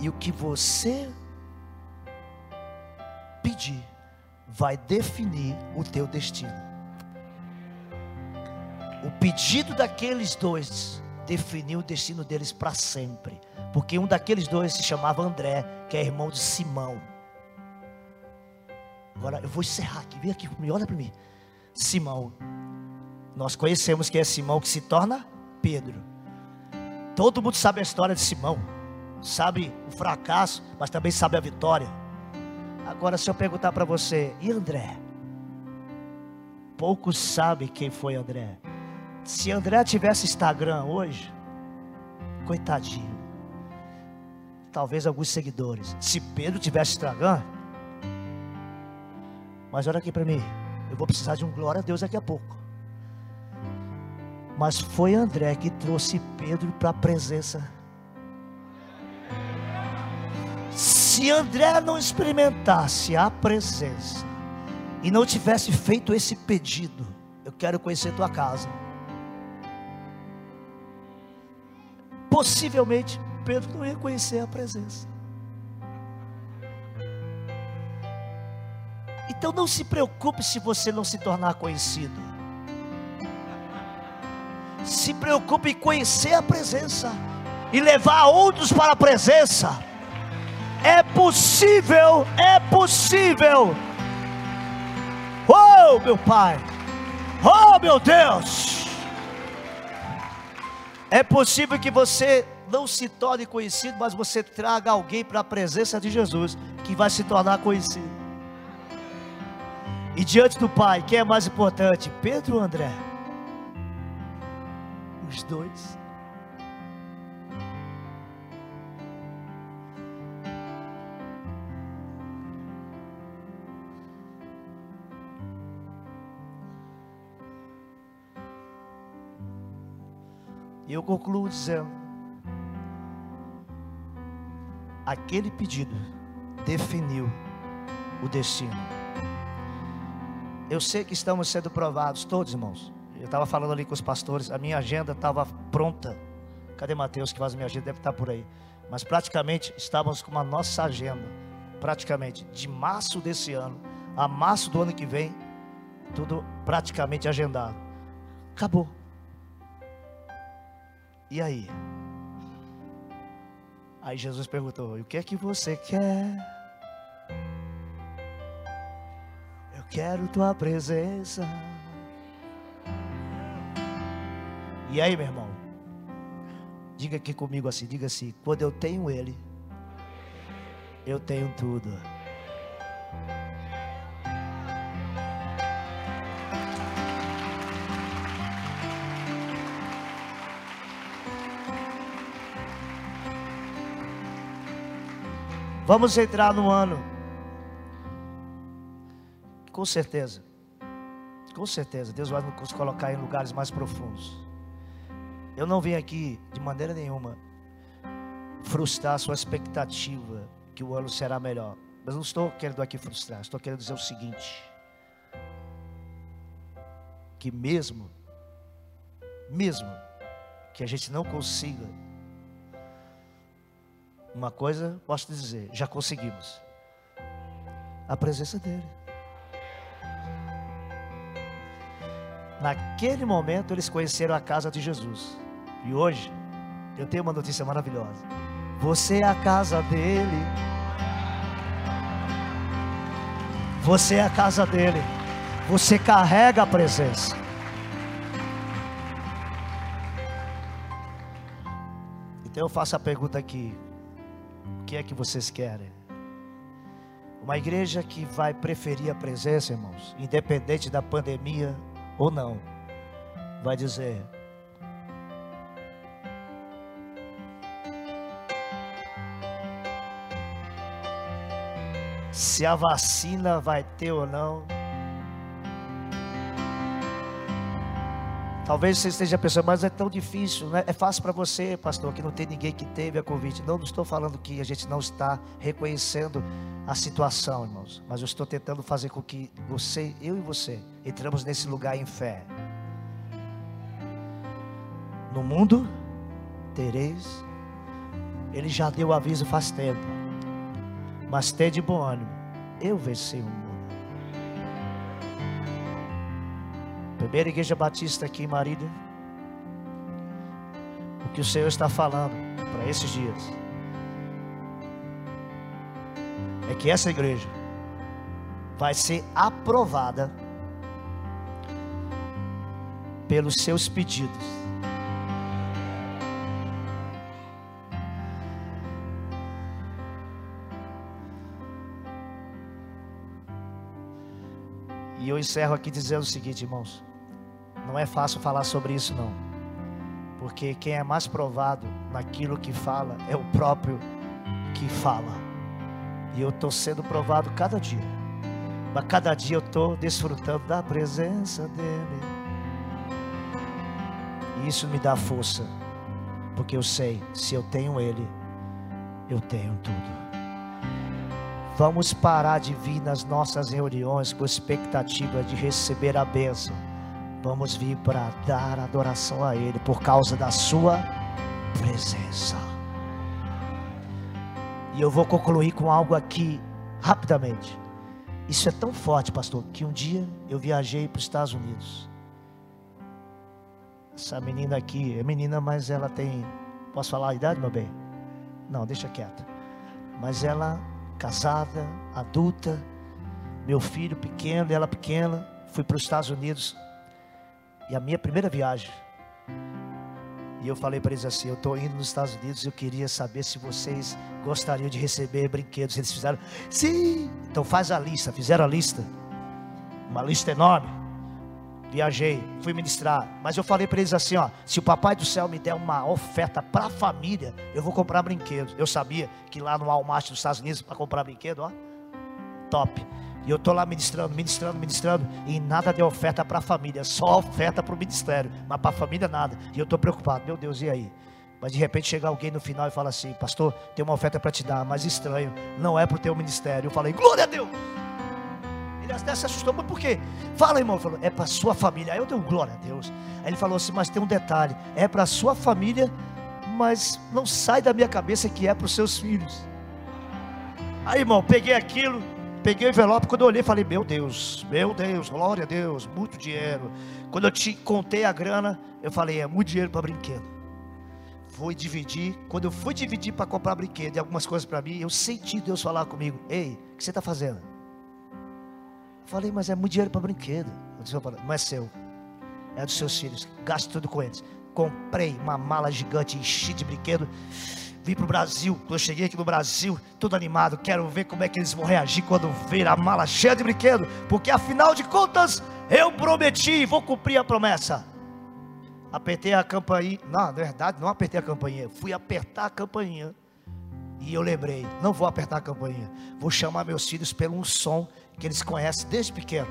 E o que você pedir vai definir o teu destino. O pedido daqueles dois definiu o destino deles para sempre. Porque um daqueles dois se chamava André, que é irmão de Simão. Agora eu vou encerrar aqui, vem aqui comigo, olha para mim. Simão. Nós conhecemos que é Simão que se torna Pedro. Todo mundo sabe a história de Simão sabe o fracasso, mas também sabe a vitória. Agora, se eu perguntar para você, e André? Poucos sabem quem foi André. Se André tivesse Instagram hoje, coitadinho. Talvez alguns seguidores. Se Pedro tivesse Instagram, mas olha aqui para mim, eu vou precisar de um glória a Deus daqui a pouco. Mas foi André que trouxe Pedro para a presença. Se André não experimentasse a presença e não tivesse feito esse pedido, eu quero conhecer tua casa. Possivelmente Pedro não ia conhecer a presença. Então não se preocupe se você não se tornar conhecido. Se preocupe em conhecer a presença e levar outros para a presença. É possível, é possível. Oh, meu Pai. Oh, meu Deus. É possível que você não se torne conhecido, mas você traga alguém para a presença de Jesus que vai se tornar conhecido. E diante do Pai, quem é mais importante? Pedro ou André? Os dois. E eu concluo dizendo: aquele pedido definiu o destino. Eu sei que estamos sendo provados, todos irmãos. Eu estava falando ali com os pastores, a minha agenda estava pronta. Cadê Mateus que faz a minha agenda? Deve estar por aí. Mas praticamente estávamos com a nossa agenda, praticamente de março desse ano a março do ano que vem, tudo praticamente agendado. Acabou. E aí? Aí Jesus perguntou: O que é que você quer? quero tua presença. E aí, meu irmão? Diga aqui comigo assim, diga assim, quando eu tenho ele, eu tenho tudo. Vamos entrar no ano com certeza. Com certeza, Deus vai nos colocar em lugares mais profundos. Eu não vim aqui de maneira nenhuma frustrar a sua expectativa que o ano será melhor. Mas não estou querendo aqui frustrar, estou querendo dizer o seguinte: que mesmo, mesmo que a gente não consiga, uma coisa posso dizer, já conseguimos a presença dEle. Naquele momento eles conheceram a casa de Jesus. E hoje eu tenho uma notícia maravilhosa. Você é a casa dele. Você é a casa dele. Você carrega a presença. Então eu faço a pergunta aqui: que é que vocês querem? Uma igreja que vai preferir a presença, irmãos, independente da pandemia ou não, vai dizer: se a vacina vai ter ou não. Talvez você esteja pensando, mas é tão difícil, né? É fácil para você, pastor, que não tem ninguém que teve a Covid. Não, não estou falando que a gente não está reconhecendo a situação, irmãos. Mas eu estou tentando fazer com que você, eu e você, entramos nesse lugar em fé. No mundo tereis, ele já deu aviso faz tempo. Mas tem de bom ânimo, eu venci o mundo. Primeira igreja batista aqui em Marília. O que o Senhor está falando para esses dias é que essa igreja vai ser aprovada pelos seus pedidos. Eu encerro aqui dizendo o seguinte, irmãos: Não é fácil falar sobre isso, não. Porque quem é mais provado naquilo que fala é o próprio que fala. E eu estou sendo provado cada dia. Mas cada dia eu estou desfrutando da presença dEle. E isso me dá força. Porque eu sei, se eu tenho Ele, eu tenho tudo. Vamos parar de vir nas nossas reuniões com expectativa de receber a bênção. Vamos vir para dar adoração a Ele por causa da Sua presença. E eu vou concluir com algo aqui rapidamente. Isso é tão forte, pastor, que um dia eu viajei para os Estados Unidos. Essa menina aqui é menina, mas ela tem. Posso falar a idade, meu bem? Não, deixa quieta. Mas ela casada, adulta, meu filho pequeno, ela pequena, fui para os Estados Unidos. E a minha primeira viagem. E eu falei para eles assim: eu estou indo nos Estados Unidos. Eu queria saber se vocês gostariam de receber brinquedos. Eles fizeram, sim. Então faz a lista. Fizeram a lista, uma lista enorme. Viajei, fui ministrar. Mas eu falei para eles assim: ó, se o Papai do Céu me der uma oferta para a família, eu vou comprar brinquedos. Eu sabia que lá no Walmart dos Estados Unidos, para comprar brinquedo, ó, top. E eu estou lá ministrando, ministrando, ministrando, e nada de oferta para a família, só oferta para o ministério, mas para a família nada. E eu estou preocupado, meu Deus, e aí? Mas de repente chega alguém no final e fala assim: Pastor, tem uma oferta para te dar, mas estranho, não é para o teu ministério. Eu falei: Glória a Deus! Ele até se assustou, mas por quê? Fala, irmão. Ele falou, é para sua família. Aí eu dei glória a Deus. Aí ele falou assim, mas tem um detalhe: é para sua família, mas não sai da minha cabeça que é para os seus filhos. Aí, irmão, peguei aquilo, peguei o envelope. Quando eu olhei, falei, meu Deus, meu Deus, glória a Deus, muito dinheiro. Quando eu te contei a grana, eu falei, é muito dinheiro para brinquedo. Fui dividir. Quando eu fui dividir para comprar brinquedo e algumas coisas para mim, eu senti Deus falar comigo: Ei, o que você está fazendo? Falei, mas é muito dinheiro para brinquedo. Não é seu, é dos seus filhos. Gaste tudo com eles. Comprei uma mala gigante, enchi de brinquedo. Vim para o Brasil. Quando eu cheguei aqui no Brasil, tudo animado. Quero ver como é que eles vão reagir quando ver a mala cheia de brinquedo. Porque afinal de contas, eu prometi, vou cumprir a promessa. Apertei a campainha. Não, na verdade, não apertei a campainha. Fui apertar a campainha. E eu lembrei: não vou apertar a campainha. Vou chamar meus filhos pelo um som que eles conhecem desde pequeno.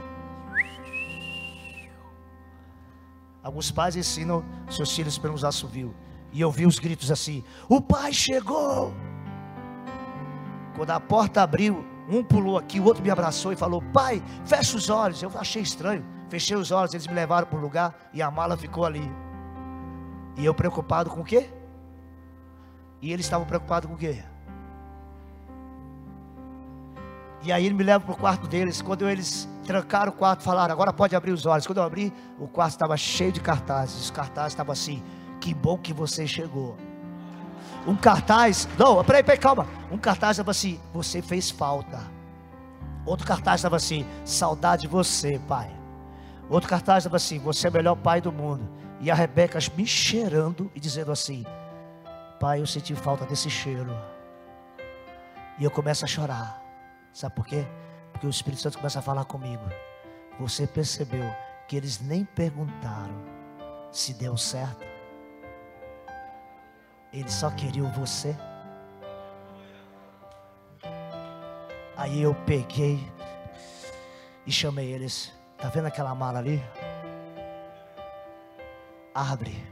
Alguns pais ensinam seus filhos pelos assovios. E eu vi os gritos assim: O pai chegou! Quando a porta abriu, um pulou aqui, o outro me abraçou e falou: Pai, fecha os olhos. Eu achei estranho. Fechei os olhos, eles me levaram para o lugar e a mala ficou ali. E eu preocupado com o quê? E eles estavam preocupados com o quê? E aí ele me leva para o quarto deles. Quando eles trancaram o quarto, falaram: agora pode abrir os olhos. Quando eu abri, o quarto estava cheio de cartazes. Os cartazes estavam assim: que bom que você chegou. Um cartaz, não, peraí, peraí, calma. Um cartaz estava assim: você fez falta. Outro cartaz estava assim: saudade de você, pai. Outro cartaz estava assim: você é o melhor pai do mundo. E a Rebeca me cheirando e dizendo assim: pai, eu senti falta desse cheiro. E eu começo a chorar. Sabe por quê? Porque o Espírito Santo começa a falar comigo. Você percebeu que eles nem perguntaram se deu certo? Eles só queriam você. Aí eu peguei e chamei eles. Tá vendo aquela mala ali? Abre.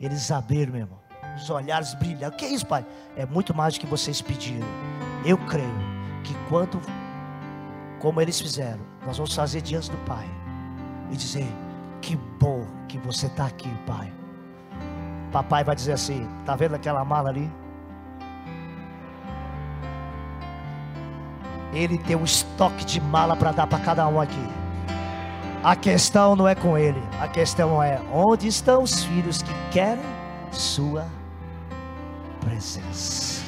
Eles abriram, meu irmão. Os olhares brilham. O que é isso, pai? É muito mais do que vocês pediram. Eu creio que quando, como eles fizeram, nós vamos fazer diante do Pai e dizer: Que bom que você está aqui, Pai. Papai vai dizer assim: Está vendo aquela mala ali? Ele tem um estoque de mala para dar para cada um aqui. A questão não é com ele, a questão é onde estão os filhos que querem sua presença.